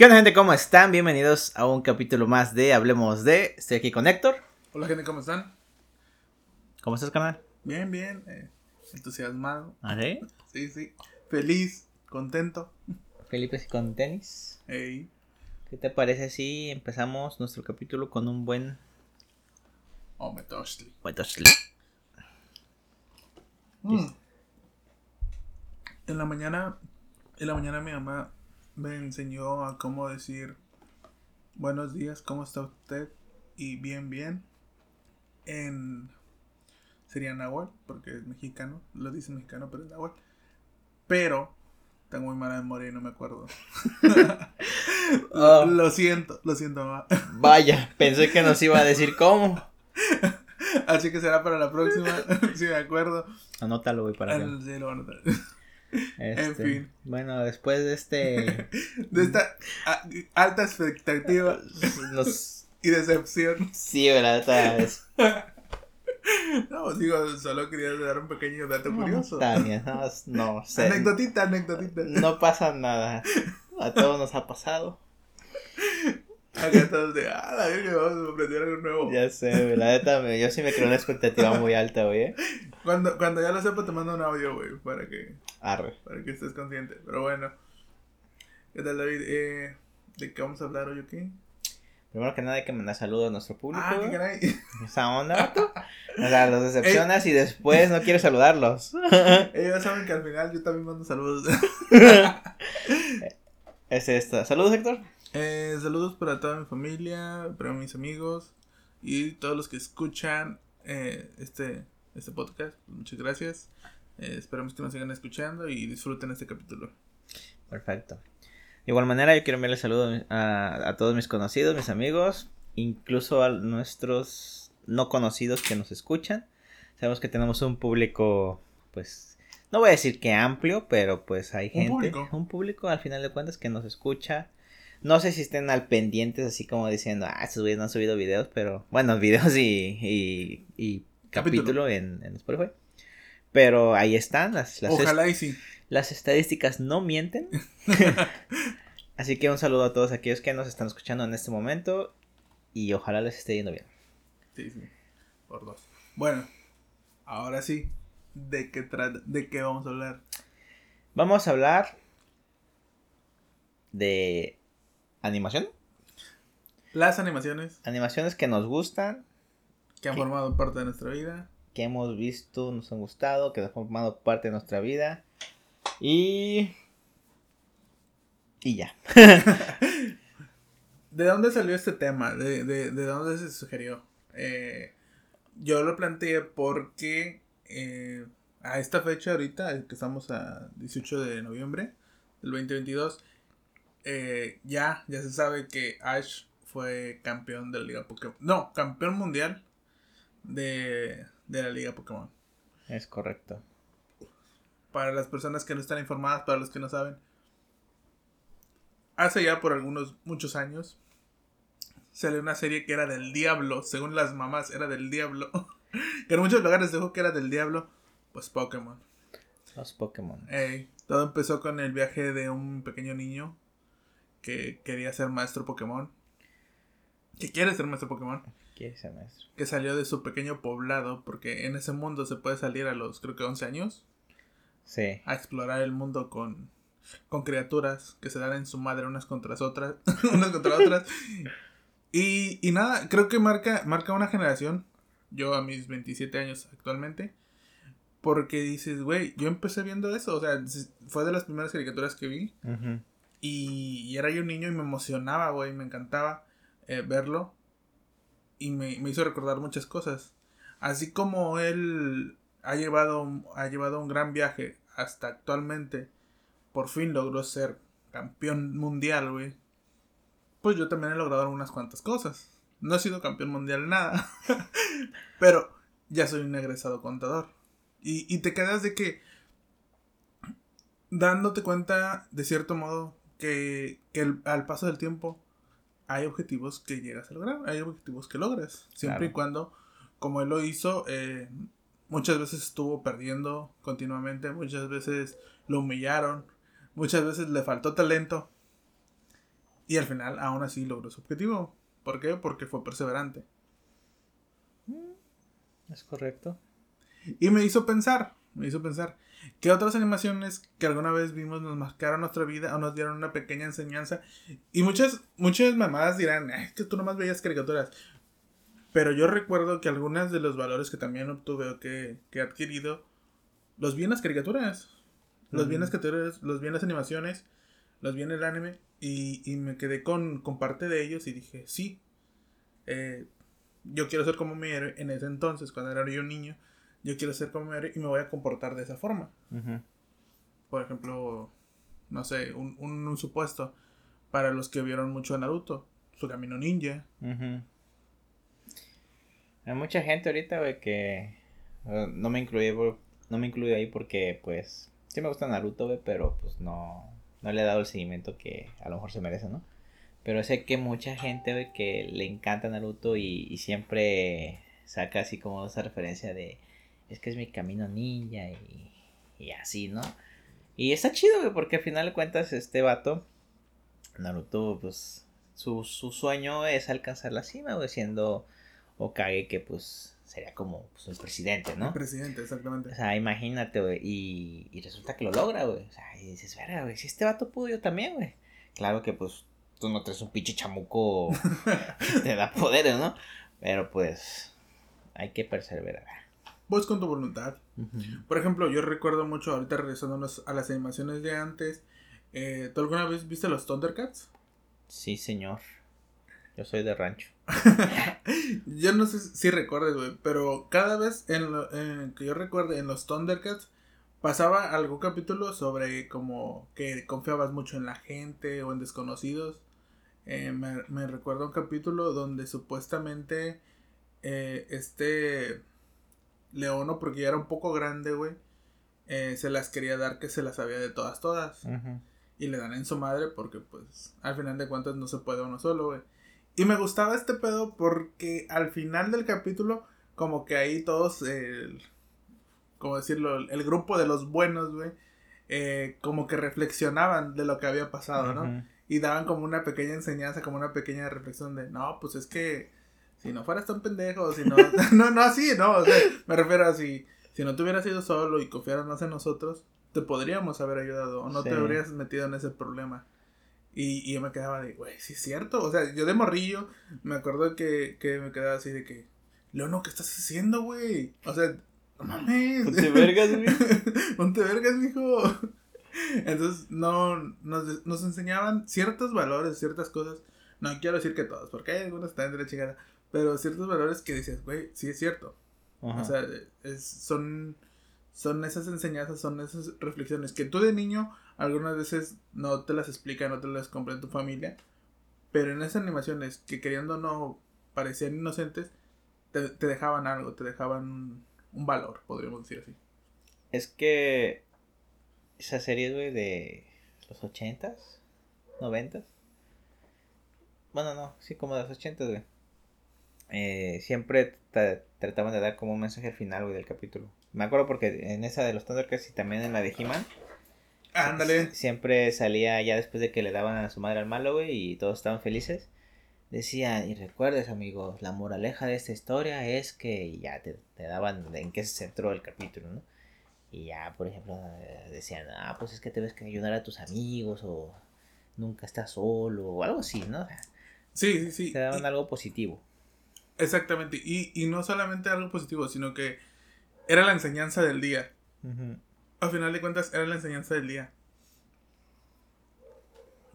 ¿Qué onda gente? ¿Cómo están? Bienvenidos a un capítulo más de Hablemos de. Estoy aquí con Héctor. Hola gente, ¿cómo están? ¿Cómo estás, canal? Bien, bien, eh, entusiasmado. ¿Ah, sí? Sí, sí, feliz, contento. Felipe con tenis. Ey. ¿Qué te parece si empezamos nuestro capítulo con un buen... Oh, me buen? Mm. En la mañana, en la mañana mi mamá me enseñó a cómo decir buenos días, ¿cómo está usted? Y bien, bien. En sería Nahuatl, porque es mexicano, lo dice mexicano, pero es Nahuatl. Pero tengo muy mala memoria y no me acuerdo. Oh. Lo siento, lo siento, mamá. Vaya, pensé que nos iba a decir cómo. Así que será para la próxima, si me acuerdo. Anótalo, güey, para Ah, que... sí, lo van a notar. Este, fin. Bueno, después de este... De esta a- alta expectativa y decepción. Sí, neta es... No, digo, solo quería dar un pequeño dato curioso. Bien, no, no sé. Anecdotita, anecdotita. No pasa nada. A todos nos ha pasado. Acá todos de, ah, la verga, vamos a aprender algo nuevo. Ya sé, la neta, yo sí me creo una expectativa muy alta, güey. Cuando, cuando ya lo sepa, te mando un audio, güey, para que, Arre. para que estés consciente. Pero bueno. ¿Qué tal, David? Eh, ¿De qué vamos a hablar hoy aquí? Primero que nada hay que mandar saludos a nuestro público. Ah, qué caray. Esa onda, vato. O sea, los decepcionas y después no quieres saludarlos. Ellos saben que al final yo también mando saludos. es esta. Saludos, Héctor. Eh, saludos para toda mi familia, para mis amigos y todos los que escuchan eh, este, este podcast. Muchas gracias. Eh, esperamos que nos sigan escuchando y disfruten este capítulo. Perfecto. De igual manera, yo quiero enviarle saludos a, a todos mis conocidos, mis amigos, incluso a nuestros no conocidos que nos escuchan. Sabemos que tenemos un público, pues, no voy a decir que amplio, pero pues hay Un gente, público. un público al final de cuentas que nos escucha. No sé si estén al pendientes, así como diciendo, ah, estos no han subido videos, pero, bueno, videos y, y, y Capítulo. capítulo en, en Spotify. Pero ahí están, las, las Ojalá y sí. las estadísticas no mienten. Así que un saludo a todos aquellos que nos están escuchando en este momento y ojalá les esté yendo bien. Sí, sí. Por dos. Bueno, ahora sí. ¿De qué, ¿De qué vamos a hablar? Vamos a hablar de animación. Las animaciones Animaciones que nos gustan, que han formado parte de nuestra vida. que hemos visto, nos han gustado, que han formado parte de nuestra vida. Y... Y ya. ¿De dónde salió este tema? ¿De, de, de dónde se sugirió? Eh, yo lo planteé porque eh, a esta fecha ahorita, que estamos a 18 de noviembre del 2022, eh, ya, ya se sabe que Ash fue campeón de la Liga Pokémon. No, campeón mundial de, de la Liga Pokémon. Es correcto. Para las personas que no están informadas, para los que no saben. Hace ya por algunos, muchos años, salió una serie que era del diablo, según las mamás, era del diablo. que en muchos lugares dijo que era del diablo, pues Pokémon. Los Pokémon. Ey, todo empezó con el viaje de un pequeño niño que quería ser maestro Pokémon. Que quiere ser maestro Pokémon. Que salió de su pequeño poblado, porque en ese mundo se puede salir a los, creo que 11 años. Sí. a explorar el mundo con, con criaturas que se dan en su madre unas contra otras, unas contra otras. Y, y nada, creo que marca, marca una generación, yo a mis 27 años actualmente, porque dices, güey, yo empecé viendo eso, o sea, fue de las primeras caricaturas que vi, y era yo un niño y me emocionaba, güey, me encantaba eh, verlo, y me, me hizo recordar muchas cosas. Así como él ha llevado, ha llevado un gran viaje hasta actualmente, por fin logró ser campeón mundial, güey. Pues yo también he logrado unas cuantas cosas. No he sido campeón mundial nada, pero ya soy un egresado contador. Y, y te quedas de que, dándote cuenta, de cierto modo, que, que al paso del tiempo hay objetivos que llegas a lograr, hay objetivos que logras, siempre Claro. y cuando, como él lo hizo, eh, muchas veces estuvo perdiendo continuamente, muchas veces lo humillaron, muchas veces le faltó talento Y al final, aún así, logró su objetivo. ¿Por qué? Porque fue perseverante. Mm, es correcto. Y me hizo pensar, me hizo pensar, ¿qué otras animaciones que alguna vez vimos nos marcaron nuestra vida o nos dieron una pequeña enseñanza? Y muchas, muchas mamadas dirán, es que tú nomás veías caricaturas. Pero yo recuerdo que algunos de los valores que también obtuve o que, que he adquirido, los vi en las caricaturas. Los vi en las caricaturas, los vi en las animaciones, los vi en el anime. Y, y me quedé con, con, parte de ellos y dije, sí, eh, yo quiero ser como mi héroe en ese entonces, cuando era yo un niño. Yo quiero ser como y me voy a comportar de esa forma. Por ejemplo, no sé, un, un, supuesto para los que vieron mucho a Naruto, su camino ninja. Hay mucha gente ahorita, güey, que no me incluye, no me incluye ahí porque, pues, sí me gusta Naruto, güey, pero pues no, no le he dado el seguimiento que a lo mejor se merece, ¿no? Pero sé que mucha gente, güey, que le encanta Naruto y, siempre saca así como esa referencia de, es que es mi camino ninja y, y así, ¿no? Y está chido, güey, porque al final de cuentas este vato, Naruto, pues, su, su sueño es alcanzar la cima, güey, siendo Okage que pues sería como pues, el presidente, ¿no? El presidente, exactamente. O sea, imagínate, güey, y, y resulta que lo logra, güey. O sea, y dices, verga, güey, si este vato pudo, yo también, güey. Claro que pues tú no traes un pinche chamuco que te da poderes, ¿no? Pero pues hay que perseverar. Pues con tu voluntad. Por ejemplo, yo recuerdo mucho, ahorita regresándonos a las animaciones de antes, eh, ¿tú alguna vez viste los Thundercats? Sí, señor. Yo soy de rancho. yo no sé si recuerdes, güey, pero cada vez en, que yo recuerde en los Thundercats pasaba algún capítulo sobre como que confiabas mucho en la gente o en desconocidos. Eh, me, recuerdo un capítulo donde supuestamente eh, este Leono, porque ya era un poco grande, güey, eh, se las quería dar que se las sabía de todas, todas. Y le dan en su madre porque, pues, al final de cuentas no se puede uno solo, güey. Y me gustaba este pedo porque al final del capítulo, como que ahí todos, el, como decirlo, el grupo de los buenos, güey, eh, como que reflexionaban de lo que había pasado, ¿no? Y daban como una pequeña enseñanza, como una pequeña reflexión de, no, pues es que si no fueras tan pendejo, si no, no, no así, no, o sea, me refiero a si, si no te hubieras ido solo y confiaras más en nosotros, te podríamos haber ayudado o no te habrías metido en ese problema. Y, y yo me quedaba de, güey, sí es cierto. O sea, yo de morrillo me acuerdo que, que me quedaba así de que, Leono, ¿qué estás haciendo, güey? O sea, no mames. Ponte vergas, güey. Ponte vergas, mijo. Entonces, no, nos, nos enseñaban ciertos valores, ciertas cosas. No quiero decir que todos, porque hay algunos que están de la chingada. Pero ciertos valores que dices, güey, sí es cierto. O sea, es, son, son esas enseñanzas, son esas reflexiones que tú de niño algunas veces no te las explica, no te las comprende tu familia. Pero en esas animaciones que queriendo no parecían inocentes, te, dejaban algo, te dejaban un, valor, podríamos decir así. Es que esa serie, güey, de los ochentas, noventas. Bueno, no, sí, como de los ochentas, güey. Eh, siempre trataban de dar como un mensaje al final, güey, del capítulo. Me acuerdo porque en esa de los Thundercats y también en la de He-Man Ándale. Siempre salía ya después de que le daban a su madre al malo, güey, y todos estaban felices. Decían, y recuerdes, amigos, la moraleja de esta historia es que ya te, daban en qué se centró el capítulo, ¿no? Y ya, por ejemplo, decían, ah, pues es que te ves que ayudar a tus amigos, o nunca estás solo, o algo así, ¿no? sí, sí, sí. Te daban algo positivo. Exactamente, y, y no solamente algo positivo, sino que era la enseñanza del día al final de cuentas era la enseñanza del día.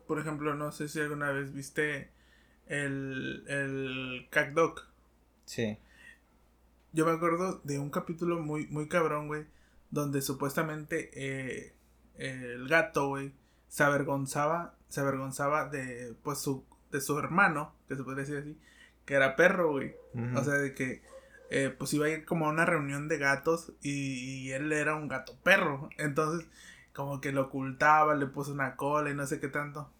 Por ejemplo, no sé si alguna vez viste el, el Dog. Sí. Yo me acuerdo de un capítulo muy, muy cabrón, güey, donde supuestamente eh, el gato, güey, se avergonzaba, se avergonzaba de, pues, su, de su hermano, que se podría decir así, que era perro, güey. O sea, de que eh, pues iba a ir como a una reunión de gatos y, él era un gato perro. Entonces, como que lo ocultaba, le puso una cola y no sé qué tanto.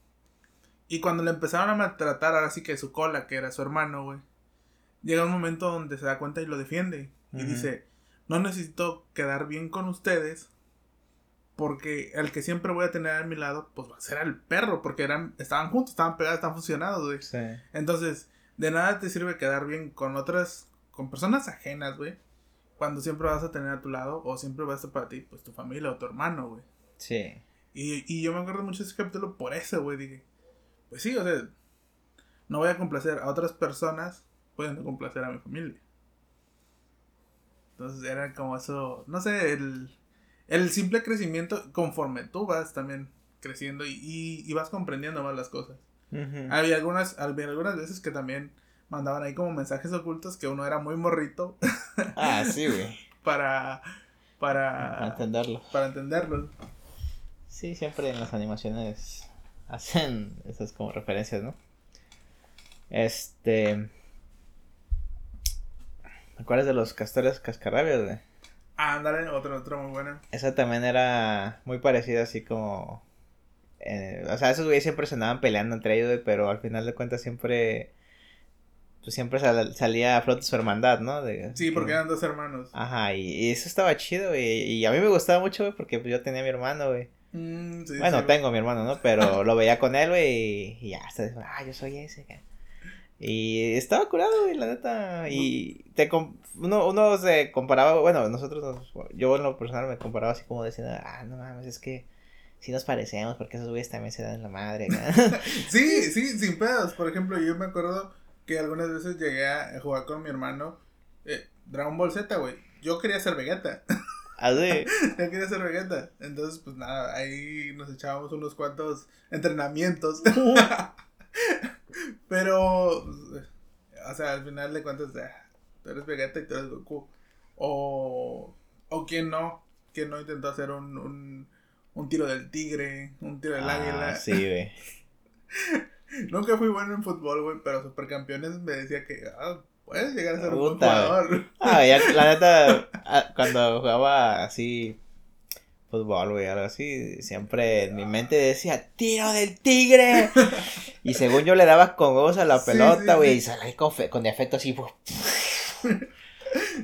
Y cuando le empezaron a maltratar, ahora sí que su cola, que era su hermano, güey, llega un momento donde se da cuenta y lo defiende. Y dice, no necesito quedar bien con ustedes Porque el que siempre voy a tener a mi lado, pues va a ser el perro, porque eran, estaban juntos, estaban pegados, estaban fusionados, güey. Sí. Entonces, de nada te sirve quedar bien con otras, con personas ajenas, güey. Cuando siempre vas a tener a tu lado, o siempre va a estar para ti, pues tu familia o tu hermano, güey. Sí. Y, y yo me acuerdo mucho de ese capítulo por eso, güey. Dije, pues sí, o sea, no voy a complacer a otras personas, pueden complacer a mi familia. Entonces era como eso, no sé, el, el simple crecimiento conforme tú vas también creciendo y, y, y vas comprendiendo más las cosas. Había algunas, había algunas veces que también mandaban ahí como mensajes ocultos que uno era muy morrito Ah, sí, güey. para, Para para, entenderlo. para entenderlo. Sí, siempre en las animaciones hacen esas como referencias, ¿no? Este. ¿Te acuerdas de los castores cascarrabias, güey? Ah, ándale, otra, otra muy buena. Esa también era muy parecida, así como. Eh, o sea, esos güeyes siempre se andaban peleando entre ellos, güey, pero al final de cuentas siempre. Pues siempre sal- salía a flote su hermandad, ¿no? De- Sí, porque que- eran dos hermanos. Ajá, y, y eso estaba chido, güey. Y a mí me gustaba mucho, güey, porque pues, yo tenía a mi hermano, güey. Mm, sí, Bueno, sí, tengo a mi hermano, ¿no? Pero lo veía con él, güey, y, ya, hasta ah, yo soy ese, güey. Y estaba curado, güey, la neta. Y te uno, uno se comparaba, bueno, nosotros, nos- yo en lo personal me comparaba así como diciendo, ah, no mames, es que sí nos parecemos, porque esos güeyes también se dan la madre, güey. Sí, sí, sin pedos. Por ejemplo, yo me acuerdo que algunas veces llegué a jugar con mi hermano eh, Dragon Ball Z, güey. Yo quería ser Vegeta. Así. Yo quería ser Vegeta. Entonces, pues nada, ahí nos echábamos unos cuantos entrenamientos. Pero, o sea, al final de cuentas, ah, tú eres Vegeta y tú eres Goku. O, o quién no, quién no intentó hacer un, un, un tiro del tigre, un tiro del Ah, águila. sí, güey. Nunca fui bueno en fútbol, güey, pero Supercampeones me decía que ah, puedes llegar a ser un buen jugador. Ah, ya, la neta, ah, cuando jugaba así fútbol, güey, algo así, siempre en mi mente decía, tiro del tigre. Y según yo le daba con huevos a la Sí, pelota, sí, güey, sí. y salía con, con efecto así, uf,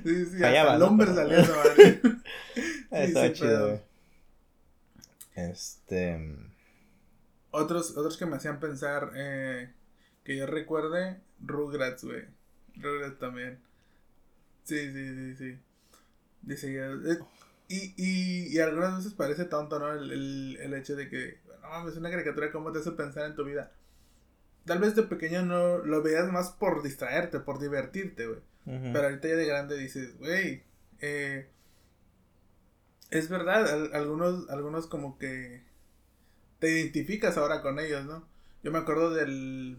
Sí, sí, Fallaba, el hombre salía esa madre. sí, chido, güey. Este, Otros, otros que me hacían pensar, eh, que yo recuerde, Rugrats, güey. Rugrats también. Sí, sí, sí, sí. Dice ya, eh, y, y, y algunas veces parece tonto, ¿no? El, el, el hecho de que, no mames, una caricatura, ¿cómo te hace pensar en tu vida? Tal vez de pequeño no lo veas más por distraerte, por divertirte, güey. Pero ahorita ya de grande dices, güey, eh, es verdad, al- algunos, algunos como que te identificas ahora con ellos, ¿no? Yo me acuerdo del,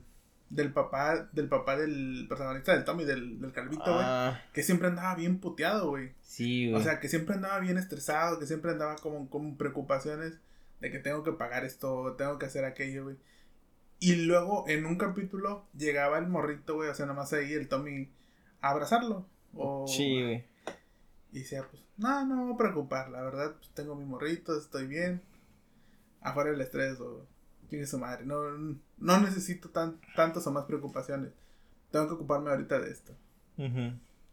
del papá, del papá del protagonista del Tommy, del, del Calvito, güey, Ah, que siempre andaba bien puteado, güey. sí, güey. O sea, que siempre andaba bien estresado, que siempre andaba como con preocupaciones de que tengo que pagar esto, tengo que hacer aquello, güey. Y luego en un capítulo llegaba el morrito, güey, o sea, nomás ahí el Tommy a abrazarlo. O, sí, güey. Y decía, pues, no, no me voy a preocupar, la verdad, pues tengo mi morrito, estoy bien. Afuera el estrés o tiene su madre. No, no necesito tan, tantas o más preocupaciones. Tengo que ocuparme ahorita de esto.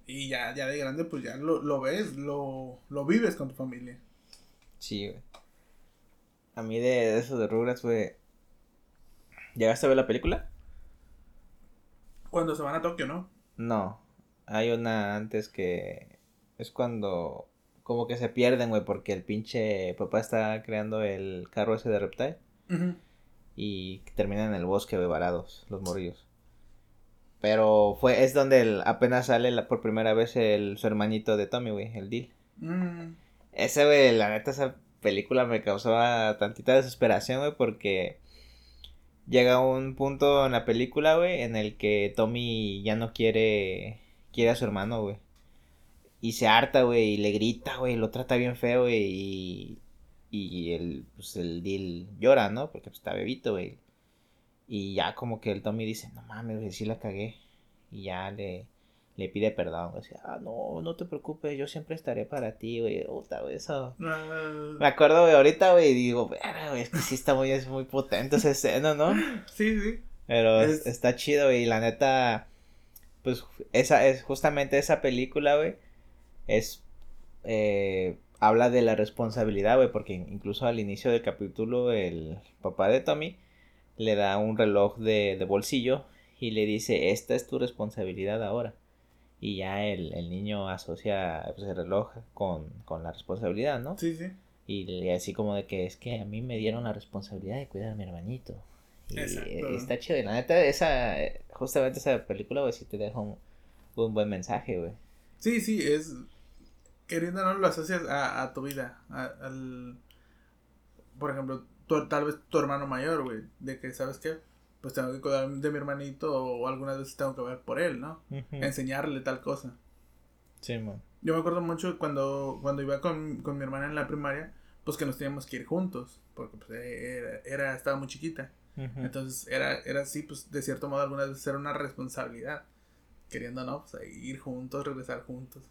Y ya, ya de grande, pues ya lo, lo ves, lo, lo vives con tu familia. Sí, güey. A mí de, de eso de Rugrats, güey. ¿Llegaste a ver la película? Cuando se van a Tokio, ¿no? No, hay una antes que es cuando como que se pierden, güey, porque el pinche papá está creando el carro ese de Reptile y terminan en el bosque, güey, varados, los morrillos. Pero fue, es donde el- apenas sale la- por primera vez el, su hermanito de Tommy, güey, el Deal. Mm, Ese, güey, la neta, esa película me causaba tantita desesperación, güey, porque llega un punto en la película, güey, en el que Tommy ya no quiere, quiere a su hermano, güey. Y se harta, güey, y le grita, güey, lo trata bien feo, güey, y, y el, pues, el Deal llora, ¿no? Porque pues, está bebito, güey. Y ya como que el Tommy dice, no mames, güey, sí la cagué. Y ya le, le pide perdón, güey. Ah, no, no te preocupes, yo siempre estaré para ti, güey. Puta, güey, eso. Me ah, acuerdo, güey, ahorita, güey, y digo, "Verga, güey, es que sí está muy, es muy potente esa escena, ¿no? sí, sí. Pero es- Es- está chido, güey, y la neta, pues, esa es justamente esa película, güey, es, eh, habla de la responsabilidad, güey, porque incluso al inicio del capítulo el papá de Tommy le da un reloj de, de bolsillo y le dice, esta es tu responsabilidad ahora. Y ya el, el niño asocia pues, el reloj con, con la responsabilidad, ¿no? Sí, sí. Y así como de que es que a mí me dieron la responsabilidad de cuidar a mi hermanito. Y Exacto. está chido. Y la neta, esa, justamente esa película, güey, sí te deja un, un buen mensaje, güey. Sí, sí, es. Queriendo no lo asocias a, a tu vida. a- al. Por ejemplo, tu- tal vez tu hermano mayor, güey. De que, ¿sabes qué? Pues tengo que cuidar de mi hermanito o algunas veces tengo que ver por él, ¿no? Enseñarle tal cosa. Sí, man. Yo me acuerdo mucho cuando, cuando iba con, con mi hermana en la primaria, pues que nos teníamos que ir juntos. Porque pues, era, era- estaba muy chiquita. Entonces era, era así, pues de cierto modo algunas veces era una responsabilidad. Queriendo, ¿no? Pues ir juntos, regresar juntos.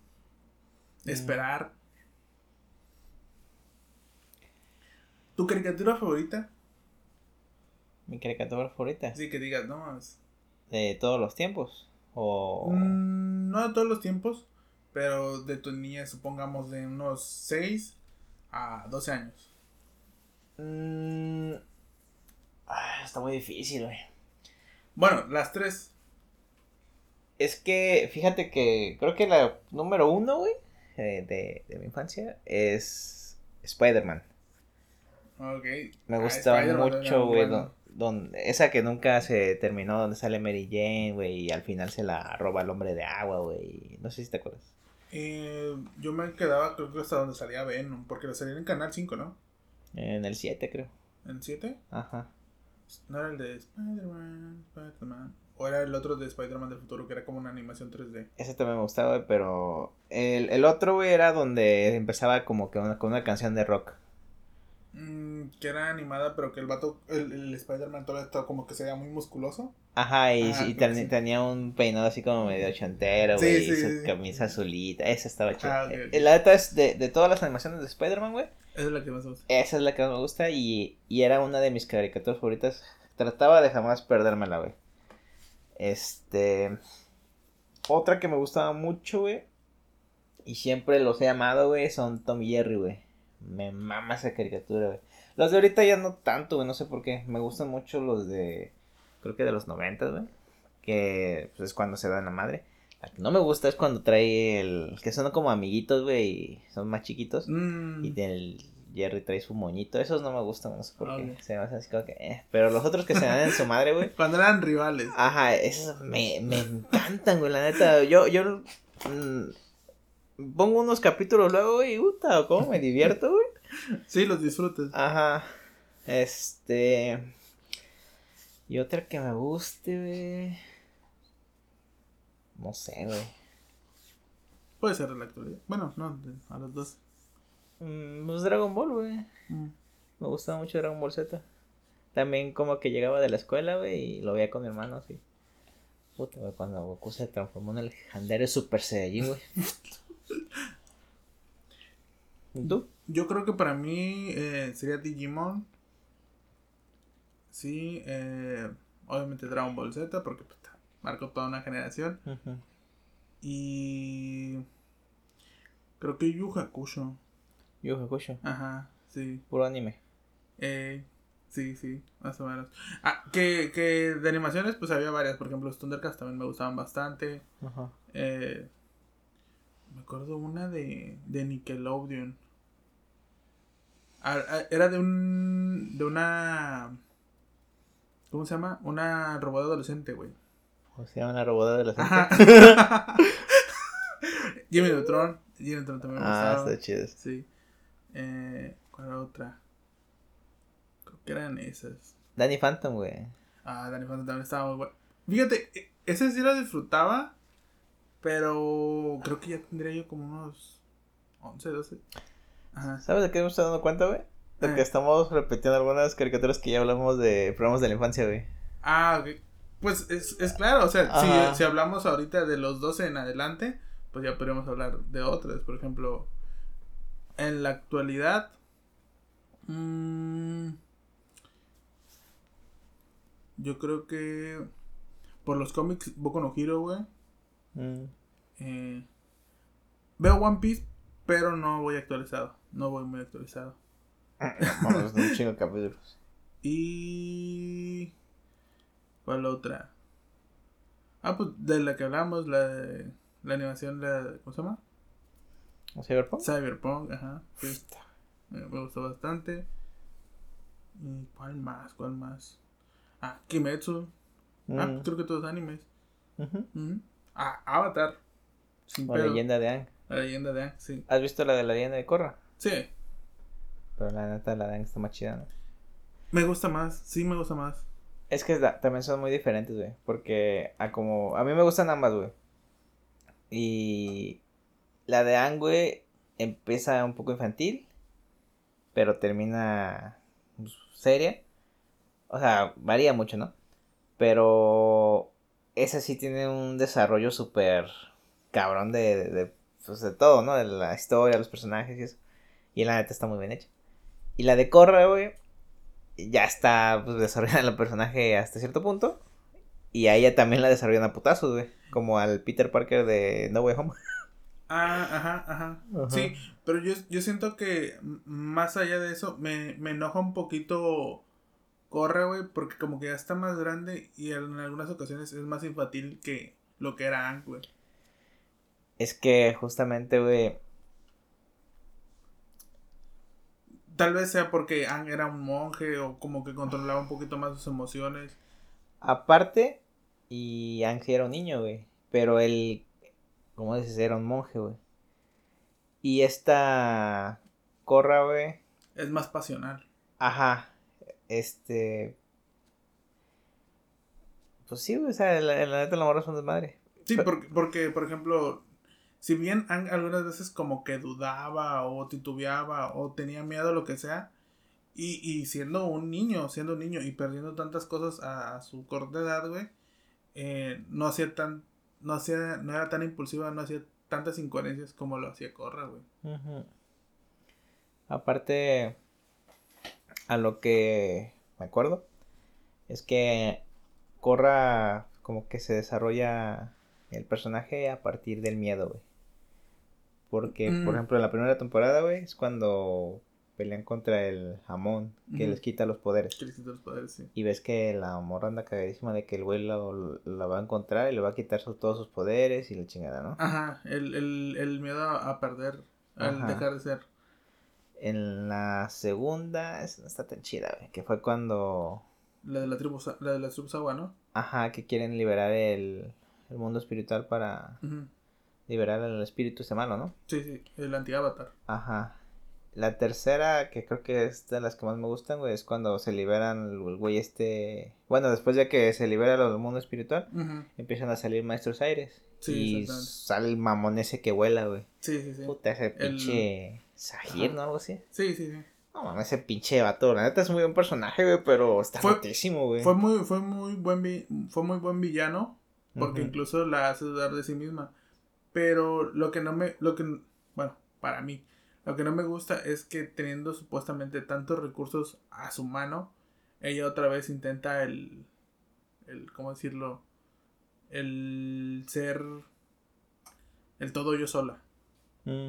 Mm. Esperar. ¿Tu caricatura favorita? Mi caricatura favorita. Así que digas, no mames. De todos los tiempos. O. Mm, no de todos los tiempos, pero de tu niña, supongamos de unos 6 a 12 años. Mm, ah, está muy difícil, güey. Bueno, las tres. Es que, fíjate que creo que la número uno, güey, eh, de, de mi infancia es Spider-Man. Ok. Me Ah, gustaba Spider-Man era mucho, güey. bueno. don- donde, esa que nunca se terminó, donde sale Mary Jane, güey, y al final se la roba el hombre de agua, güey. No sé si te acuerdas. Eh, yo me quedaba, creo que hasta donde salía Venom, porque lo salía en Canal 5, ¿no? En el 7, creo. ¿En 7? Ajá. No era el de Spider-Man, Spider-Man. O era el otro de Spider-Man del futuro, que era como una animación 3D. Ese también me gustaba, pero el, el otro, güey, era donde empezaba como que una, con una canción de rock. Mm, que era animada, pero que el vato, el, el Spider-Man todavía estaba como que se veía muy musculoso. Ajá, y, y ten- sí. tenía un peinado así como medio ochentero, Sí, güey, sí, y su camisa azulita. Esa estaba chida. Ah, ok. Eh, La neta es de, de todas las animaciones de Spider-Man, güey. Esa es la que más me gusta. Esa es la que más me gusta y, y era una de mis caricaturas favoritas. Trataba de jamás perdérmela, güey. Este. Otra que me gustaba mucho, güey. Y siempre los he amado, güey. Son Tom y Jerry, güey. Me mama esa caricatura, güey. Los de ahorita ya no tanto, güey. No sé por qué. Me gustan mucho los de. Creo que de los 90, güey. Que pues, es cuando se dan la madre. La que no me gusta es cuando trae el. Que son como amiguitos, güey. Y son más chiquitos. Mm, Y el Jerry trae su moñito. Esos no me gustan, no sé por qué. Se me hacen así como que. eh. Pero los otros que se dan en su madre, güey. Cuando eran rivales. Ajá, esos me, me encantan, güey. La neta, yo, yo mm, pongo unos capítulos luego, güey. Y puta, cómo me divierto, güey. Sí, los disfrutes. Ajá. Este. Y otra que me guste, güey. No sé, güey. Puede ser de la actualidad. Bueno, no, a los dos. Mm, Pues Dragon Ball, güey. Mm. Me gustaba mucho Dragon Ball Z. También como que llegaba de la escuela, güey, y lo veía con mi hermano así. Puta, güey, cuando Goku se transformó en el legendario Super Saiyajin, güey. ¿Y tú? Yo creo que para mí eh, sería Digimon. Sí, eh, obviamente Dragon Ball Z, porque pues, marcó toda una generación. Y. Creo que Yu Hakusho. Yu Hakusho, Ajá, sí. puro anime. Eh, sí, sí, más o menos. Ah, que, que de animaciones, pues había varias. Por ejemplo, los Thundercats también me gustaban bastante. Ajá. Eh, me acuerdo una de, de Nickelodeon. Ah, ah, era de un. de una. ¿Cómo se llama? Una robot adolescente, güey. O sea, una robota de la Ajá. Jimmy Neutron. Jimmy Neutron también me Ah, gustaba. está chido. Sí. Eh, ¿Cuál era otra? Creo que eran esas. Danny Phantom, güey. Ah, Danny Phantom también estaba muy bueno. Fíjate, e- ese sí lo disfrutaba. Pero creo que ya tendría yo como unos 11, 12. Ajá. ¿Sabes de qué me estoy dando cuenta, güey? De que Eh. estamos repitiendo algunas caricaturas que ya hablamos de programas de la infancia, güey. Ah, ok. Pues es, es claro, o sea, si, si hablamos ahorita de los 12 en adelante, pues ya podríamos hablar de otras. Por ejemplo, en la actualidad. mm, yo creo que por los cómics Boku no Hero, güey. Mm. eh, veo One Piece, pero no voy actualizado. No voy muy actualizado. Vamos, un chingo de capítulos. Y. ¿Cuál otra? Ah, pues de la que hablamos, la de. La animación, la. ¿Cómo se llama? ¿Cyberpunk? Cyberpunk, ajá. sí. Me, me gustó bastante. ¿Y cuál más? ¿Cuál más? Ah, Kimetsu. Ah, Mm, creo que todos animes. Ujú. Ah, Avatar. Sin O pedo. leyenda de Ang. La leyenda de Aang, sí. ¿Has visto la de la leyenda de Korra? Sí, Pero la neta, la de Ang está más chida, ¿no? me gusta más. Sí, me gusta más. Es que también son muy diferentes, güey. Porque a como... A mí me gustan ambas, güey. Y... La de Ang, güey, empieza un poco infantil. Pero termina... pues, seria. O sea, varía mucho, ¿no? Pero... Esa sí tiene un desarrollo súper cabrón de, de, pues, de todo, ¿no? De la historia, los personajes y eso. Y la neta está muy bien hecha. Y la de Korra, güey, ya está pues, desarrollada el personaje hasta cierto punto. Y a ella también la desarrollan a putazos, güey. Como al Peter Parker de No Way Home. Ah, ajá, ajá. Ajá. Sí, pero yo, yo siento que más allá de eso, me, me enoja un poquito Corre, güey, porque como que ya está más grande y en algunas ocasiones es más infantil que lo que era Hank, güey. Es que justamente, güey. Tal vez sea porque Hank era un monje o como que controlaba un poquito más sus emociones. Aparte, y Ang sí era un niño, güey. Pero él, como dices, era un monje, güey. Y esta Corra, güey. Es más pasional. Ajá. Este. Pues sí, güey. O sea, la, la neta, la morra es un desmadre. Sí, Pero- porque, porque, por ejemplo, si bien algunas veces como que dudaba o titubeaba o tenía miedo, lo que sea, y, y siendo un niño, siendo un niño y perdiendo tantas cosas a, a su corta edad, güey, eh, no hacía tan, no hacía, no era tan impulsiva, no hacía tantas incoherencias como lo hacía Corra, güey. Aparte, a lo que me acuerdo, es que Corra como que se desarrolla el personaje a partir del miedo, güey. Porque, por Mm. ejemplo, en la primera temporada, güey, es cuando pelean contra el jamón, que les quita los poderes. Que le quita los poderes, sí. Y ves que la morra anda cagadísima de que el güey lo, la va a encontrar y le va a quitar su- todos sus poderes y la chingada, ¿no? Ajá, el, el, el miedo a perder, al dejar de ser. En la segunda, esa no está tan chida, güey, que fue cuando La de la tribu, Sa- la de la tribu Sawa, ¿no? Ajá, que quieren liberar el, el mundo espiritual para liberar al espíritu este malo, ¿no? Sí, sí, el anti-avatar. Ajá. La tercera, que creo que es de las que más me gustan, güey, es cuando se liberan el el güey este... Bueno, después de que se libera del mundo espiritual, Ujú. empiezan a salir maestros aires. Sí, y sale el mamón ese que vuela, güey. Sí, sí, sí. Puta, ese El- pinche... Sahir, Ajá. ¿no? Algo así. Sí, sí, sí. No, mames, ese pinche vato. La neta es muy buen personaje, güey, pero está rotísimo, güey. Fue muy, fue muy buen vi- fue muy buen villano. Porque incluso la hace dudar de sí misma. Pero lo que no me, lo que, bueno, para mí, lo que no me gusta es que teniendo supuestamente tantos recursos a su mano, ella otra vez intenta el, el, ¿cómo decirlo? El ser, el todo yo sola. Mm,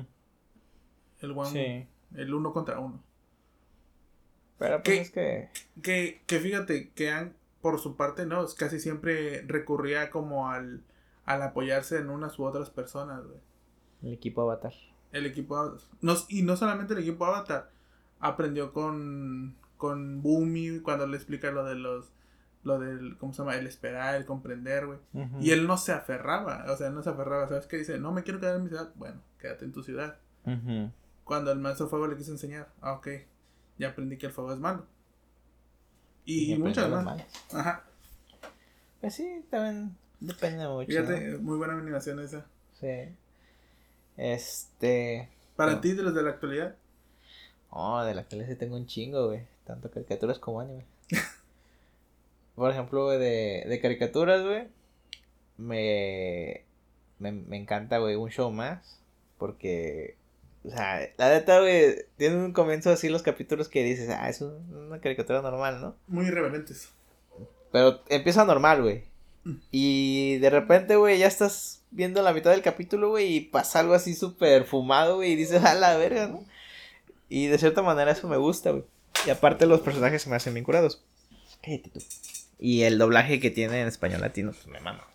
El one, sí. el uno contra uno. Pero pues ¿Qué? es que... Que, que fíjate que Ang, por su parte, no, casi siempre recurría como al, al apoyarse en unas u otras personas, güey. El equipo Avatar. El equipo Avatar. No, y no solamente el equipo Avatar. Aprendió con, con Boomy cuando le explica lo de los. Lo del. ¿Cómo se llama? El esperar, el comprender, güey. Y él no se aferraba. O sea, él no se aferraba. ¿Sabes qué dice? No me quiero quedar en mi ciudad. Bueno, quédate en tu ciudad. Cuando el maestro fuego le quiso enseñar. Ah, ok. Ya aprendí que el fuego es malo. Y, Y muchas más. Ajá. Pues sí, también depende mucho. Fíjate, ¿no? muy buena animación esa. Sí. Este. Para No. ti, de los de la actualidad. Oh, de la que sí tengo un chingo, güey. Tanto caricaturas como anime. Por ejemplo, güey, de, de caricaturas, güey. Me, me. Me encanta, güey, un show más. Porque. O sea, la neta, güey, tiene un comienzo así los capítulos que dices, ah, es un- una caricatura normal, ¿no? Muy irreverentes. Pero empieza normal, güey. Mm. Y de repente, güey, ya estás viendo la mitad del capítulo, güey, y pasa algo así súper fumado, güey, y dices, a la verga, ¿no? Y de cierta manera eso me gusta, güey. Y aparte los personajes se me hacen bien curados. Cállate tú. Y el doblaje que tiene en español latino, pues me mama.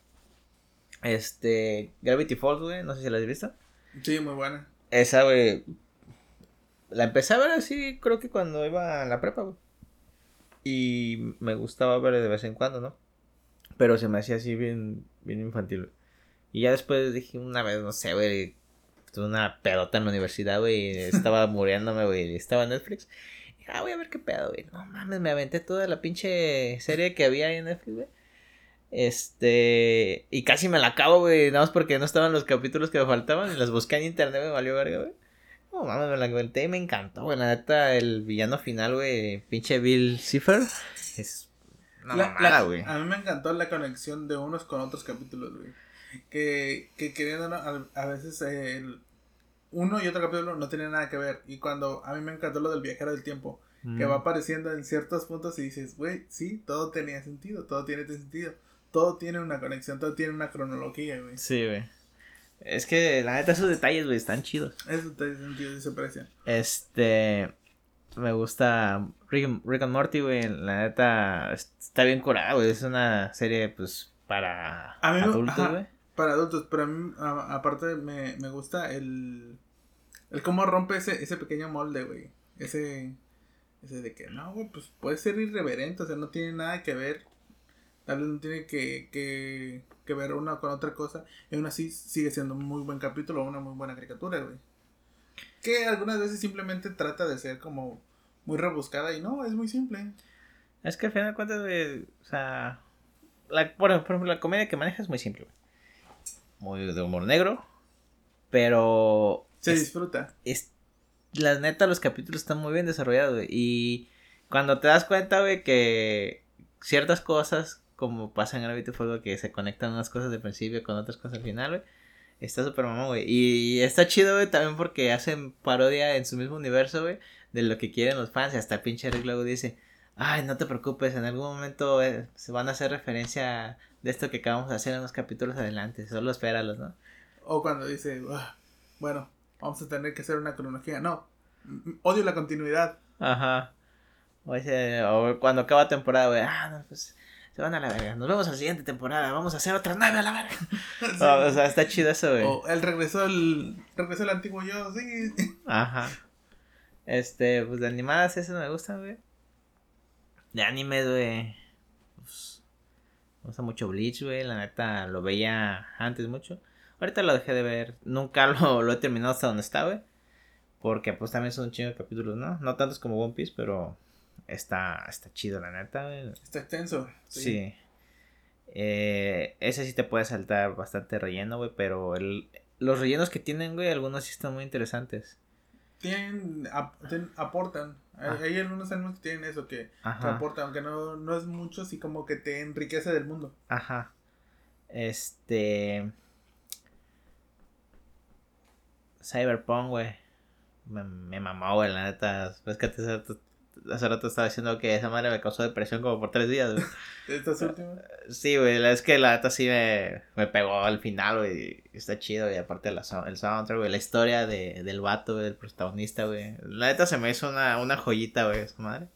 Este, Gravity Falls, güey, no sé si la has visto. Sí, muy buena. Esa, güey, la empecé a ver así, creo que cuando iba a la prepa, güey. Y me gustaba ver de vez en cuando, ¿no? Pero se me hacía así bien, bien infantil, güey. Y ya después dije una vez, no sé, güey, tuve una pedota en la universidad, güey, estaba muriéndome, güey, estaba en Netflix. Y, ah, voy a ver qué pedo, güey. No mames, me aventé toda la pinche serie que había ahí en Netflix, güey. Este, y casi me la acabo, güey, nada más porque no estaban los capítulos que me faltaban y las busqué en internet, me valió verga, güey. No mames, me la aventé y me encantó, güey. La neta, el villano final, güey, pinche Bill Cipher, es una La- mamada, la- güey. a mí me encantó la conexión de unos con otros capítulos, güey. Que, que queriendo, a, a veces el uno y otro capítulo no tienen nada que ver. Y cuando a mí me encantó lo del viajero del tiempo, que Mm. va apareciendo en ciertos puntos y dices, güey, sí, todo tenía sentido, todo tiene sentido. Todo tiene una conexión, todo tiene una cronología, güey. Sí, güey. Es que la neta esos detalles, güey, están chidos. Eso tiene sentido y se. Este. Me gusta Rick, Rick and Morty, güey. La neta está bien curada, güey. Es una serie, pues, para A mí me- adultos, güey. Para adultos, pero a mí, aparte, me, me gusta el, el cómo rompe ese, ese pequeño molde, güey. Ese, ese de que, no, pues puede ser irreverente, o sea, no tiene nada que ver. Tal vez no tiene que, que, que ver una con otra cosa. Y aún así sigue siendo un muy buen capítulo, una muy buena caricatura, güey. Que algunas veces simplemente trata de ser como muy rebuscada y no, es muy simple. Es que al final de cuentas, o sea. La, por, por ejemplo, la comedia que maneja es muy simple. Muy de humor negro. Pero. Se es- disfruta. es, la neta, los capítulos están muy bien desarrollados, güey. Y cuando te das cuenta, güey, que ciertas cosas, como pasa en Gravity Falls, que se conectan unas cosas de principio con otras cosas al final, güey. Está súper mamón, güey. Y está chido, güey, también porque hacen parodia en su mismo universo, güey, de lo que quieren los fans. Y hasta el pinche Rick luego dice, ay, no te preocupes, en algún momento eh, se van a hacer referencia de esto que acabamos de hacer en los capítulos adelante. Solo espéralos, ¿no? O cuando dice, "Ah, bueno, vamos a tener que hacer una cronología. No, odio la continuidad. Ajá. O, ese- o cuando acaba temporada, güey, ah, no, pues se van a la verga. Nos vemos a la siguiente temporada. Vamos a hacer otra nave a la verga. Sí. O, o sea, está chido eso, güey. O él regresó el, regresó el antiguo yo, sí. Ajá. Este, pues de animadas, esas me gustan, güey. De animes, güey. Pues, me gusta mucho Bleach, güey. La neta, lo veía antes mucho. Ahorita lo dejé de ver. Nunca lo, lo he terminado hasta donde está, güey. Porque pues también son un chingo de capítulos, ¿no? No tantos como One Piece, pero está, está chido, la neta, güey. Está extenso. Sí. Eh, ese sí te puede saltar bastante relleno, güey, pero el, los rellenos que tienen, güey, algunos sí están muy interesantes. Tienen, ap- tienen- aportan. Hay, Ah. hay algunos animes que tienen eso, que, que aportan, aunque no, no es mucho, sí como que te enriquece del mundo. Ajá. Este. Cyberpunk, güey. Me, me mamó, güey, la neta. Es que hace rato, hace rato estaba diciendo que esa madre me causó depresión como por tres días, güey. Estas últimas. Sí, güey, la- es que la neta sí me, me pegó al final, güey. Está chido, y aparte la, el soundtrack, güey, la historia de, del vato, güey, del protagonista, güey. La neta se me hizo una, una joyita, güey, esa madre.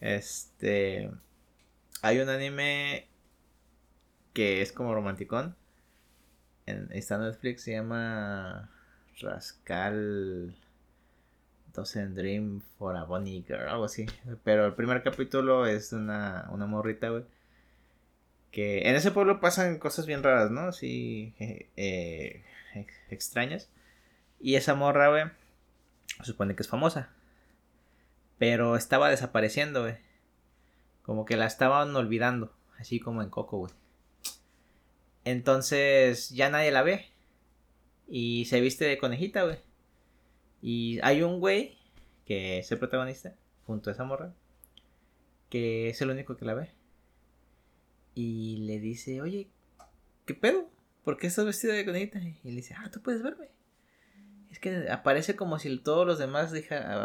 Este. Hay un anime que es como romanticón. En, está en Netflix, se llama Rascal 12 en Dream for a Bonnie Girl, algo así. Pero el primer capítulo es una, una morrita, güey. Que en ese pueblo pasan cosas bien raras, ¿no? Así eh, ex- extrañas. Y esa morra, güey, supone que es famosa. Pero estaba desapareciendo, güey. Como que la estaban olvidando. Así como en Coco, güey. Entonces ya nadie la ve. Y se viste de conejita, güey. Y hay un güey que es el protagonista, junto a esa morra, que es el único que la ve. Y le dice, oye, ¿qué pedo? ¿Por qué estás vestido de conejita? Y le dice, ah, tú puedes verme. Es que aparece como si todos los demás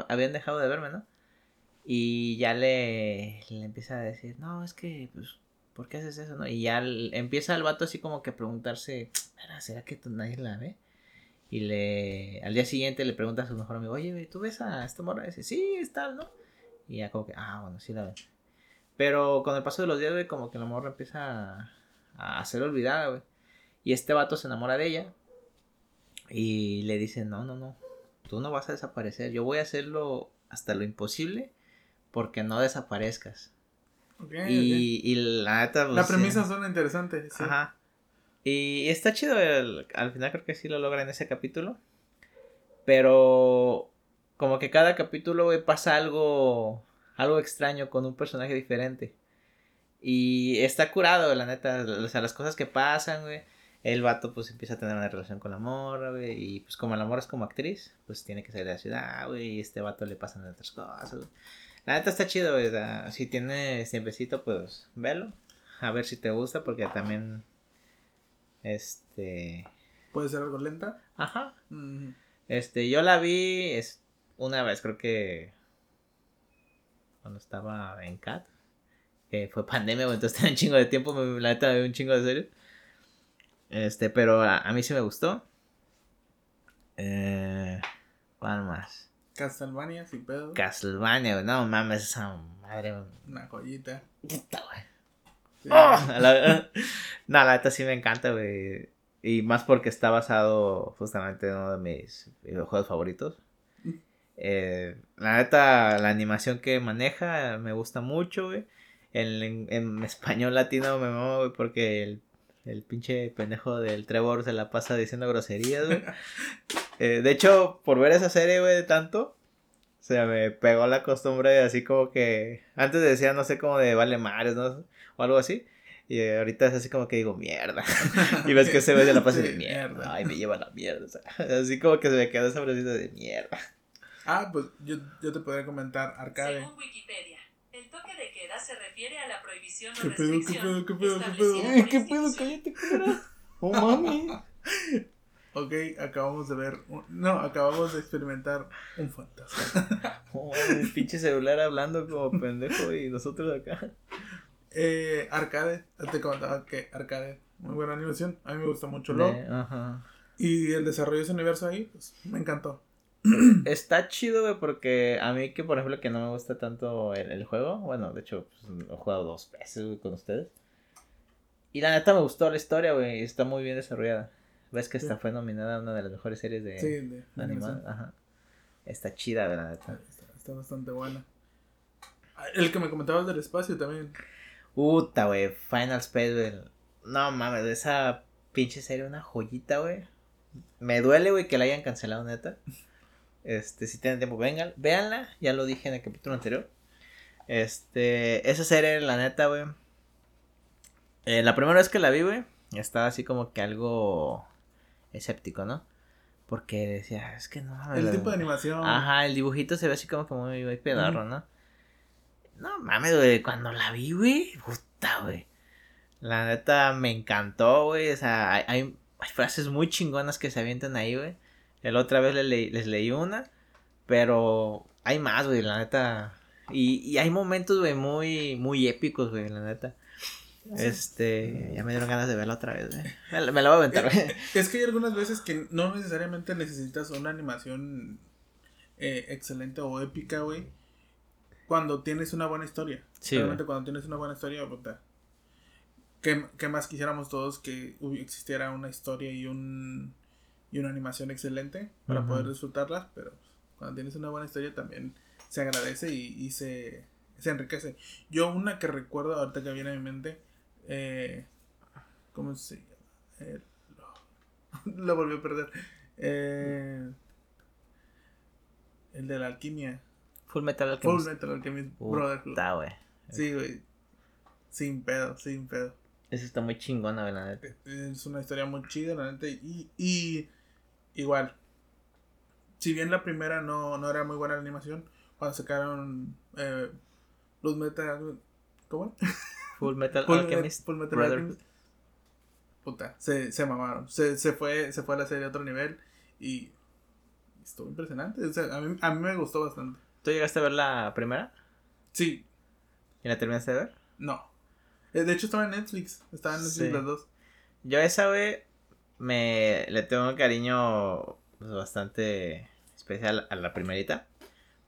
habían dejado de verme, ¿no? Y ya le, le empieza a decir, no, es que, pues, ¿por qué haces eso, no? Y ya empieza el vato así como que a preguntarse, "Mira, ¿será que nadie la ve? Y le, al día siguiente le pregunta a su mejor amigo, oye, ¿tú ves a esta morra? Y dice, sí, es tal, ¿no? Y ya como que, ah, bueno, sí la ven. Pero con el paso de los días, güey, como que la morra empieza a, ser olvidada, güey. Y este vato se enamora de ella. Y le dice, no, no, no, tú no vas a desaparecer. Yo voy a hacerlo hasta lo imposible porque no desaparezcas. Ok, y, y la neta, pues, La sí. premisa suena interesante. Sí. Ajá. Y está chido, el- al final creo que sí lo logra en ese capítulo. Pero como que cada capítulo, pasa algo, algo extraño con un personaje diferente. Y está curado, la neta. O sea, las cosas que pasan, güey. El vato pues empieza a tener una relación con la morra. Y pues como la morra es como actriz, pues tiene que salir de la ciudad, güey. Y este vato le pasan otras cosas. La neta está chido, güey. si tienes tiempecito, pues velo. A ver si te gusta, porque también. Este. Puede ser algo lenta. Ajá. Mm, Este, yo la vi es, una vez, creo que. Cuando estaba en CAT. Que fue pandemia, güey, entonces tenía un chingo de tiempo. Me, la neta, me vi un chingo de series. Este, pero a, a mí sí me gustó. Eh, ¿Cuál más? Castlevania, sin pedo. Castlevania. No mames, esa madre. Una joyita. Puta, güey. Sí. A la- no, la neta sí me encanta, güey. Y más porque está basado justamente en uno de mis videojuegos favoritos. Eh, la neta, la animación que maneja me gusta mucho, güey. En, en- en español latino me mama, güey, porque el, el pinche pendejo del Trevor se la pasa diciendo groserías, güey. Eh, de hecho, por ver esa serie, güey, de tanto, se me pegó la costumbre de así como que... Antes decía, no sé, como de vale mares, ¿no? O algo así. Y ahorita es así como que digo, mierda. Y ves que ese güey se la Sí, de mierda. Ay, me lleva la mierda. o sea, así como que se me quedó esa frasita de mierda. Ah, pues yo, yo te podría comentar Arcade. Según Wikipedia, el toque de queda se refiere a la prohibición o ¿Qué pedo, qué restricción pedo, qué pedo, qué pedo? ¿Qué pedo? Cállate, culera. Oh, mami. Ok, acabamos de ver. un- no, acabamos de experimentar un fantasma. Oh, el pinche celular hablando como pendejo y nosotros acá. Eh, arcade, te comentaba que Arcade, muy buena animación. A mí me gusta mucho. Eh, Ajá. Y el desarrollo de ese universo ahí, pues me encantó. Está chido, güey, porque a mí que, por ejemplo, que no me gusta tanto el, el juego. Bueno, de hecho, pues, lo he jugado dos veces, güey, con ustedes. Y la neta me gustó la historia, güey. Está muy bien desarrollada. Ves que Sí. esta fue nominada a una de las mejores series de Sí, de, animación. Ajá. Está chida, la neta. Está, está bastante buena. Ah, El que me comentabas del espacio también. Puta, güey. Final Space, güey. No mames, esa pinche serie, una joyita, güey. Me duele, güey, que la hayan cancelado, neta. Este, si tienen tiempo, vengan, véanla. Ya lo dije en el capítulo anterior. Este, esa serie, la neta, güey. eh, la primera vez que la vi, güey, estaba así como que algo escéptico, ¿no? Porque decía, es que no. El la- tipo de animación. Ajá, el dibujito se ve así como que muy, muy pedorro, ¿no? No mames, güey, cuando la vi, güey, puta, güey. La neta me encantó, güey. O sea, hay, hay, frases muy chingonas que se avientan ahí, güey. La otra vez les leí, les leí una, pero hay más, güey, la neta. Y, y hay momentos, güey, muy, muy épicos, güey, la neta. Este, ya me dieron ganas de verla otra vez, güey. Me, la- me la voy a aventar, güey. Es que hay algunas veces que no necesariamente necesitas una animación eh, excelente o épica, güey. Cuando tienes una buena historia. Sí, Realmente güey. cuando tienes una buena historia, puta. ¿Qué, qué más quisiéramos todos que existiera una historia y un y una animación excelente para poder disfrutarlas? Pero cuando tienes una buena historia también se agradece y, y se, se enriquece. Yo una que recuerdo ahorita que viene a mi mente, eh, ¿cómo se llama? Eh, lo, lo volví a perder. Eh, el de la alquimia. Full Metal Full Alchemist. Metal Alchemist Brotherhood. Puta, güey. Sí, güey. Sin pedo, sin pedo. Esa está muy chingona, la neta. Es una historia muy chida, la neta. Y, y igual. Si bien la primera no, no era muy buena la animación, cuando sacaron eh, los Metal. ¿Cómo? Full Metal Full, Alchemist. Full Metal Brotherhood. Alchemist. Puta, se, se mamaron. Se, se, fue, se fue a la serie a otro nivel y estuvo impresionante. O sea, a, mí, a mí me gustó bastante. ¿Tú llegaste a ver la primera? Sí, ¿Y la terminaste de ver? no. Eh, De hecho, estaba en Netflix. Estaba en Netflix Sí. las dos. Yo a esa, güey, me le tengo un cariño pues, bastante especial a la primerita.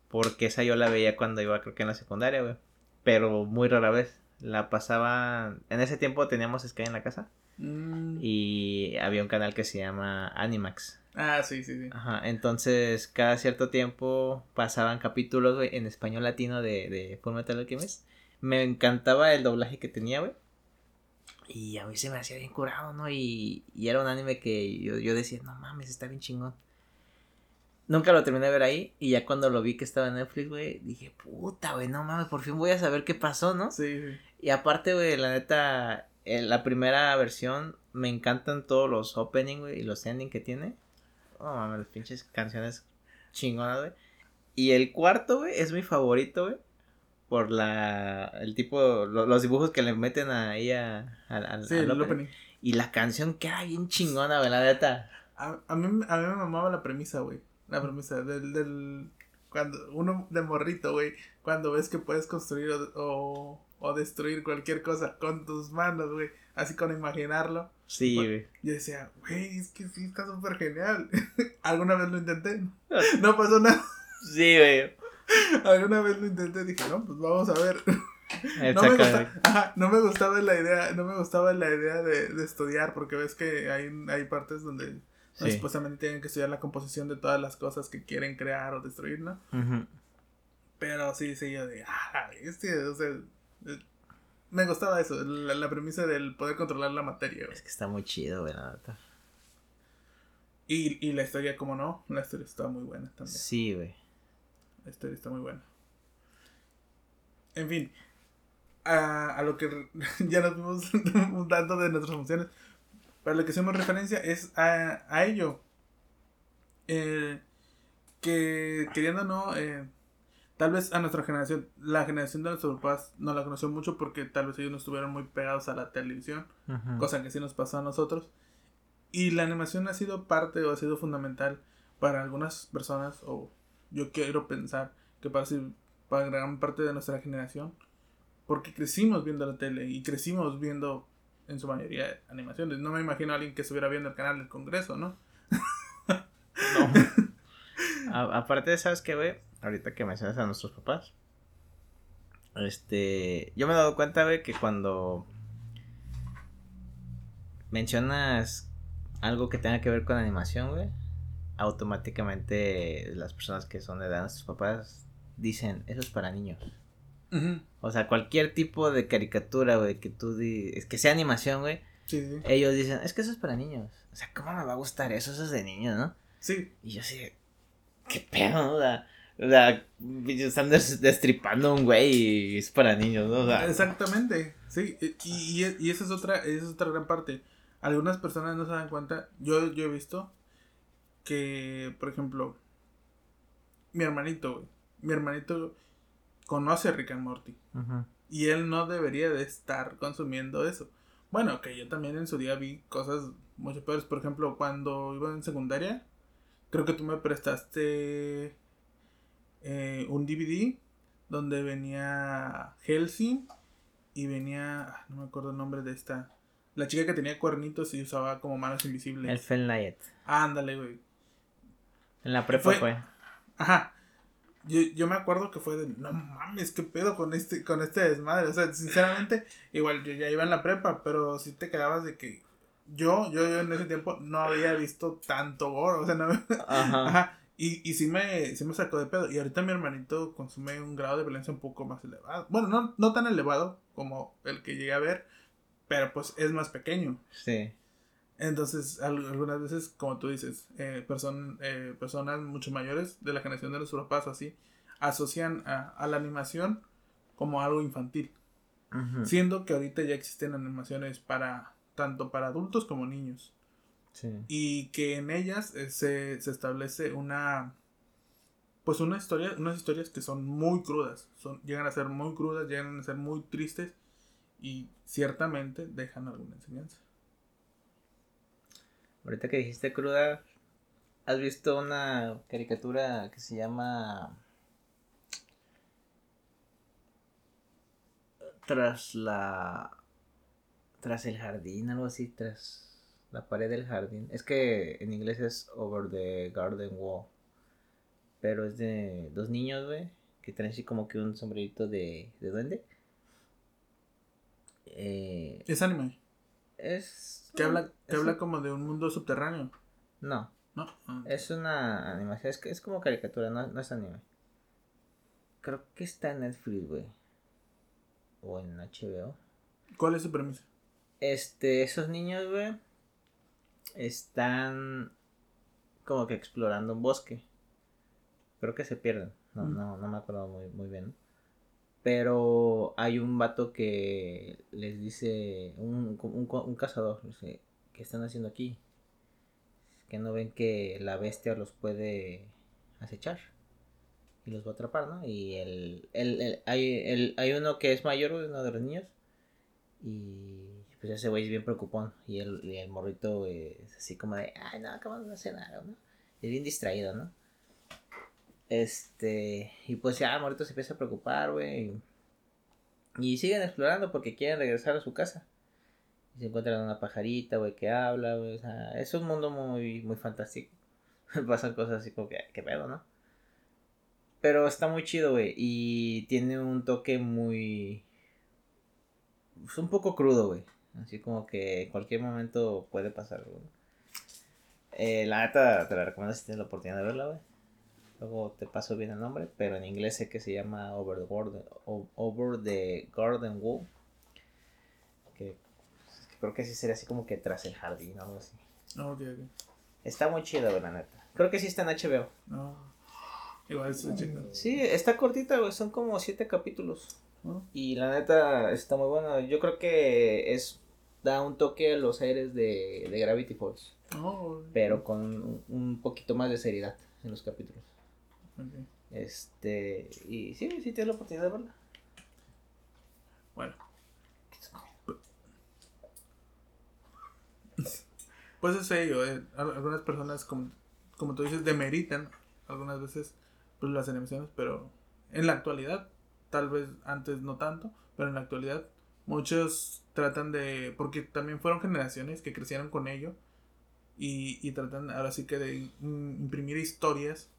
Porque esa yo la veía cuando iba, creo que en la secundaria, güey. Pero muy rara vez. La pasaba. En ese tiempo teníamos Sky en la casa. Mm. Y había un canal que se llama Animax. Ah, sí, sí, sí. Ajá, entonces cada cierto tiempo pasaban capítulos, güey, en español latino de, de Full Metal Alchemist. Me encantaba el doblaje que tenía, güey. Y a mí se me hacía bien curado, ¿no? Y, y era un anime que yo, yo decía, no mames, está bien chingón. Nunca lo terminé de ver ahí. Y ya cuando lo vi que estaba en Netflix, güey, dije, puta, güey, no mames, por fin voy a saber qué pasó, ¿no? Sí, sí. Y aparte, güey, la neta, en la primera versión me encantan todos los opening, güey, y los ending que tiene. Oh, mames, las pinches canciones chingonas, güey. Y el cuarto, güey, es mi favorito, güey. Por la. El tipo. lo- los dibujos que le meten ahí a. a- Sí, al opening. Y la canción queda bien chingona, güey, la neta. A, a mí, a mí me mamaba la premisa, güey. La premisa del, del... Cuando uno de morrito, güey. Cuando ves que puedes construir o, o, o destruir cualquier cosa con tus manos, güey. Así con imaginarlo. Sí, Bueno. güey. Yo decía, güey, es que sí está súper genial. Alguna vez lo intenté. No pasó nada. Sí, güey. Alguna vez lo intenté. Dije, no, pues vamos a ver. No me, gusta- ajá, no me gustaba la idea, no me gustaba la idea de, de estudiar, porque ves que hay, hay partes donde Sí. supuestamente tienen que estudiar la composición de todas las cosas que quieren crear o destruir, ¿no? Pero sí, sí, yo de, ah, este, o sea, eh, me gustaba eso, la, la premisa del poder controlar la materia, güey. Es que está muy chido, neta. Y, y la historia, como no, la historia está muy buena también. Sí, güey. La historia está muy buena. En fin, a, a lo que ya nos vimos un tanto de nuestras funciones. Para lo que hacemos referencia es a, a ello. Eh, que queriendo o no, eh, tal vez a nuestra generación, la generación de nuestros papás no la conoció mucho porque tal vez ellos no estuvieron muy pegados a la televisión cosa que sí nos pasó a nosotros. Y la animación ha sido parte o ha sido fundamental para algunas personas, o yo quiero pensar que para, para gran parte de nuestra generación, porque crecimos viendo la tele y crecimos viendo en su mayoría animaciones. No me imagino a alguien que estuviera viendo el canal del Congreso, ¿no? No. Aparte, ¿sabes qué, güey? Ahorita que mencionas a nuestros papás. Este. Yo me he dado cuenta, güey, que cuando mencionas algo que tenga que ver con animación, güey, automáticamente las personas que son de edad de nuestros papás dicen, eso es para niños. O sea, cualquier tipo de caricatura, güey, que tú di es que sea animación, güey, Sí, sí. ellos dicen, es que eso es para niños. O sea, ¿cómo me va a gustar eso? Eso es de niños, ¿no? Sí, Y yo así, ¿qué pedo? O sea, o sea, están des- destripando a un güey y es para niños, ¿no? O sea, Exactamente, sí, y, y, y esa es otra, esa es otra gran parte. Algunas personas no se dan cuenta, yo, yo he visto que, por ejemplo, mi hermanito, güey, mi hermanito conoce a Rick and Morty y él no debería de estar consumiendo eso. Bueno, que yo también en su día vi cosas mucho peores, por ejemplo, cuando iba en secundaria, creo que tú me prestaste eh, un DVD donde venía Helsing y venía, ah, no me acuerdo el nombre de esta, la chica que tenía cuernitos y usaba como manos el invisibles. Fenlight. Ándale, güey. En la prepa Fue- fue. Ajá. Yo, yo me acuerdo que fue de, no mames, qué pedo con este, con este desmadre. O sea, sinceramente, igual yo ya iba en la prepa, pero si te quedabas de que yo, yo, yo en ese tiempo no había visto tanto gore. O sea, no, Ajá. Ajá. Y, y sí me, sí me sacó de pedo. Y ahorita mi hermanito consume un grado de violencia un poco más elevado. Bueno, no, no tan elevado como el que llegué a ver, pero pues es más pequeño. Sí. Entonces, al- algunas veces, como tú dices, eh, person- eh, personas mucho mayores de la generación de nuestros papás así, asocian a, a la animación como algo infantil. Siendo que ahorita ya existen animaciones para tanto para adultos como niños. sí. Y que en ellas eh, se, se establece una pues una historia, unas historias que son muy crudas. Son, llegan a ser muy crudas, llegan a ser muy tristes y ciertamente dejan alguna enseñanza. Ahorita que dijiste cruda, ¿has visto una caricatura que se llama Tras la... Tras el jardín, algo así, tras... La pared del jardín. Es que en inglés es over the garden wall. Pero es de dos niños, güey. Que traen así como que un sombrerito de, de duende. Eh, Es anime. Es. Que habla, que habla un- como de un mundo subterráneo. No, ¿No? Ah. es una animación. Es, es como caricatura, no, no es anime. Creo que está en Netflix, güey. O en HBO. ¿Cuál es su premisa? Este, esos niños, güey, están como que explorando un bosque. Creo que se pierden. No, Mm. no, no me acuerdo muy, muy bien. Pero hay un vato que les dice, un, un, un cazador, dice, ¿qué están haciendo aquí? Que no ven que la bestia los puede acechar y los va a atrapar, ¿no? Y el, el, el- hay, el- hay uno que es mayor, uno de los niños, y pues ese güey es bien preocupón. Y el, y el morrito es así como de, ay, no, acabamos de nada, ¿no? Es bien distraído, ¿no? Este, y pues ya el morrito se empieza a preocupar, güey. Y siguen explorando porque quieren regresar a su casa. Y se encuentran una pajarita, güey, que habla, güey. O sea, es un mundo muy, muy fantástico. Pasan cosas así como que, qué pedo, ¿no? Pero está muy chido, güey. Y tiene un toque muy. Es un poco crudo, güey. Así como que en cualquier momento puede pasar, güey. Eh, la neta te la recomiendo si tienes la oportunidad de verla, güey. Luego te paso bien el nombre, pero en inglés sé que se llama Over the Garden, Over the Garden Wall. Que, que creo que sí sería así como que tras el jardín o algo así. No, ok, ok. Está muy chido, la neta. Creo que sí está en HBO. No. Igual estoy checando. Sí, está cortita, güey. Son como siete capítulos. ¿no? Y la neta está muy buena. Yo creo que es da un toque a los aires de, de Gravity Falls. Pero con un, un poquito más de seriedad en los capítulos. Este. Y sí, sí tienes la oportunidad de verla. Bueno. Pues es feo, eh. Al- Algunas personas, como, como tú dices, demeritan algunas veces pues, las animaciones, pero en la actualidad, tal vez antes no tanto, pero en la actualidad muchos tratan de, porque también fueron generaciones que crecieron con ello y, y tratan ahora sí que de imprimir historias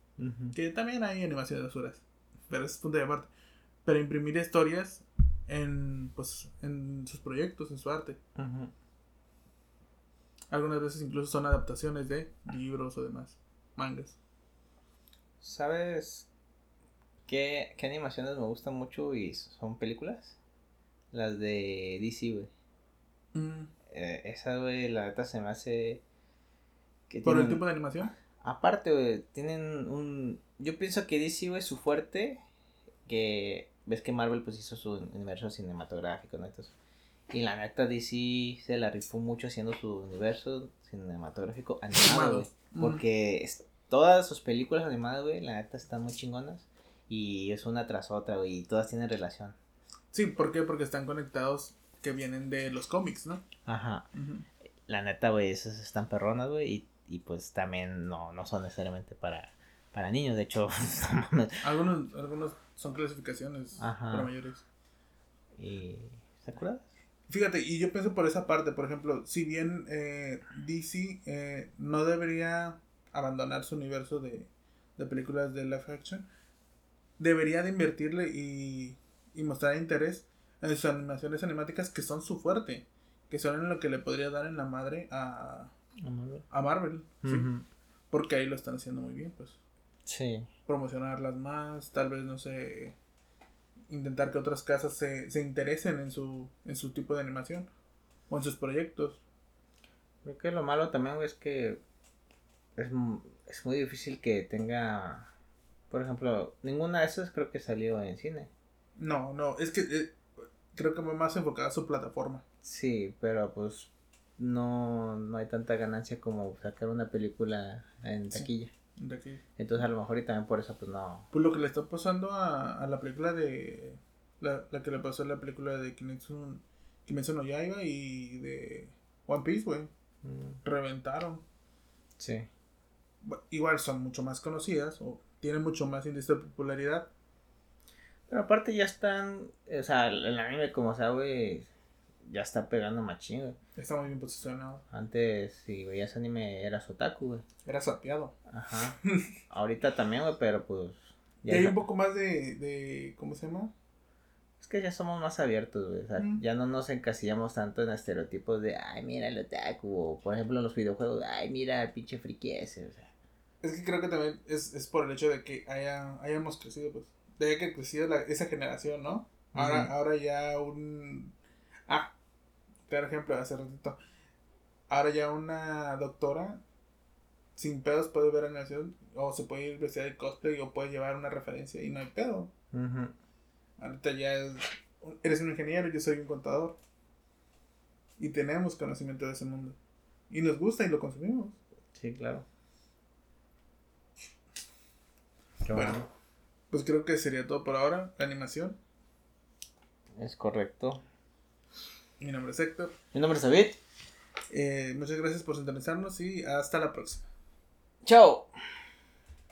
que también hay animaciones basuras, pero ese es punto de aparte. Pero imprimir historias en, pues, en sus proyectos, en su arte. Algunas veces incluso son adaptaciones de libros o demás, mangas. ¿Sabes qué, qué animaciones me gustan mucho y son películas? Las de DC, güey. Mm, Eh, esa, güey, la neta se me hace. Que ¿Por el tipo de animación? Aparte, güey, tienen un... Yo pienso que DC, güey, su fuerte, que ves que Marvel pues hizo su universo cinematográfico, ¿no? Entonces, y la neta DC se la rifó mucho haciendo su universo cinematográfico animado, güey. Porque es- todas sus películas animadas, güey, la neta están muy chingonas. Y es una tras otra, güey, y todas tienen relación. Sí, ¿por qué? Porque están conectados que vienen de los cómics, ¿no? Ajá. La neta, güey, esas están perronas, güey, y, y pues también no, no son necesariamente para, para niños, de hecho. Algunos, algunos son clasificaciones Ajá. para mayores. Y. ¿Se acuerdan? Fíjate, y yo pienso por esa parte, por ejemplo, si bien eh, DC eh, no debería abandonar su universo de, de películas de live action, debería de invertirle y, y mostrar interés en sus animaciones animáticas que son su fuerte, que son en lo que le podría dar en la madre a, a Marvel, ¿sí? porque ahí lo están haciendo muy bien, pues Sí. promocionarlas más, tal vez, no sé, intentar que otras casas se, se interesen en su, en su tipo de animación o en sus proyectos. Creo que lo malo también, es que es, es muy difícil que tenga. Por ejemplo, ninguna de esas creo que salió en cine. No, no, es que eh, creo que más enfocada a su plataforma. Sí, pero pues no, no hay tanta ganancia como sacar una película en Sí. taquilla. Entonces a lo mejor y también por eso pues no. Pues lo que le está pasando a, a la película de... La, la que le pasó a la película de Kimetsu, Kimetsu no Yaiba y de One Piece, güey. Mm, Reventaron. Sí. Igual son mucho más conocidas o tienen mucho más índice de popularidad. Pero aparte ya están, o sea, el anime como sea, güey, ya está pegando machín, güey. Está muy bien posicionado. Antes, si veías anime, eras otaku, güey. Era sapeado. Ajá. Ahorita también, güey, pero pues. Y hay un poco más de, de. ¿Cómo se llama? Es que ya somos más abiertos, güey. O sea, Mm. ya no nos encasillamos tanto en estereotipos de, ay, mira el otaku. O, por ejemplo, en los videojuegos, ay, mira el pinche friki ese. O sea, Es que creo que también es, es por el hecho de que haya, hayamos crecido, pues. De que crecido la- esa generación, ¿no? Ahora, ahora ya un. Ah, claro ejemplo, hace ratito. Ahora ya una doctora sin pedos puede ver animación o se puede ir vestida de cosplay o puede llevar una referencia y no hay pedo. Ahorita ya es, eres un ingeniero, yo soy un contador. Y tenemos conocimiento de ese mundo. Y nos gusta y lo consumimos. Sí, claro. Qué Bueno. bueno. Pues creo que sería todo por ahora. La animación. Es correcto. Mi nombre es Héctor. Mi nombre es David. Eh, muchas gracias por sintonizarnos y hasta la próxima. Chao.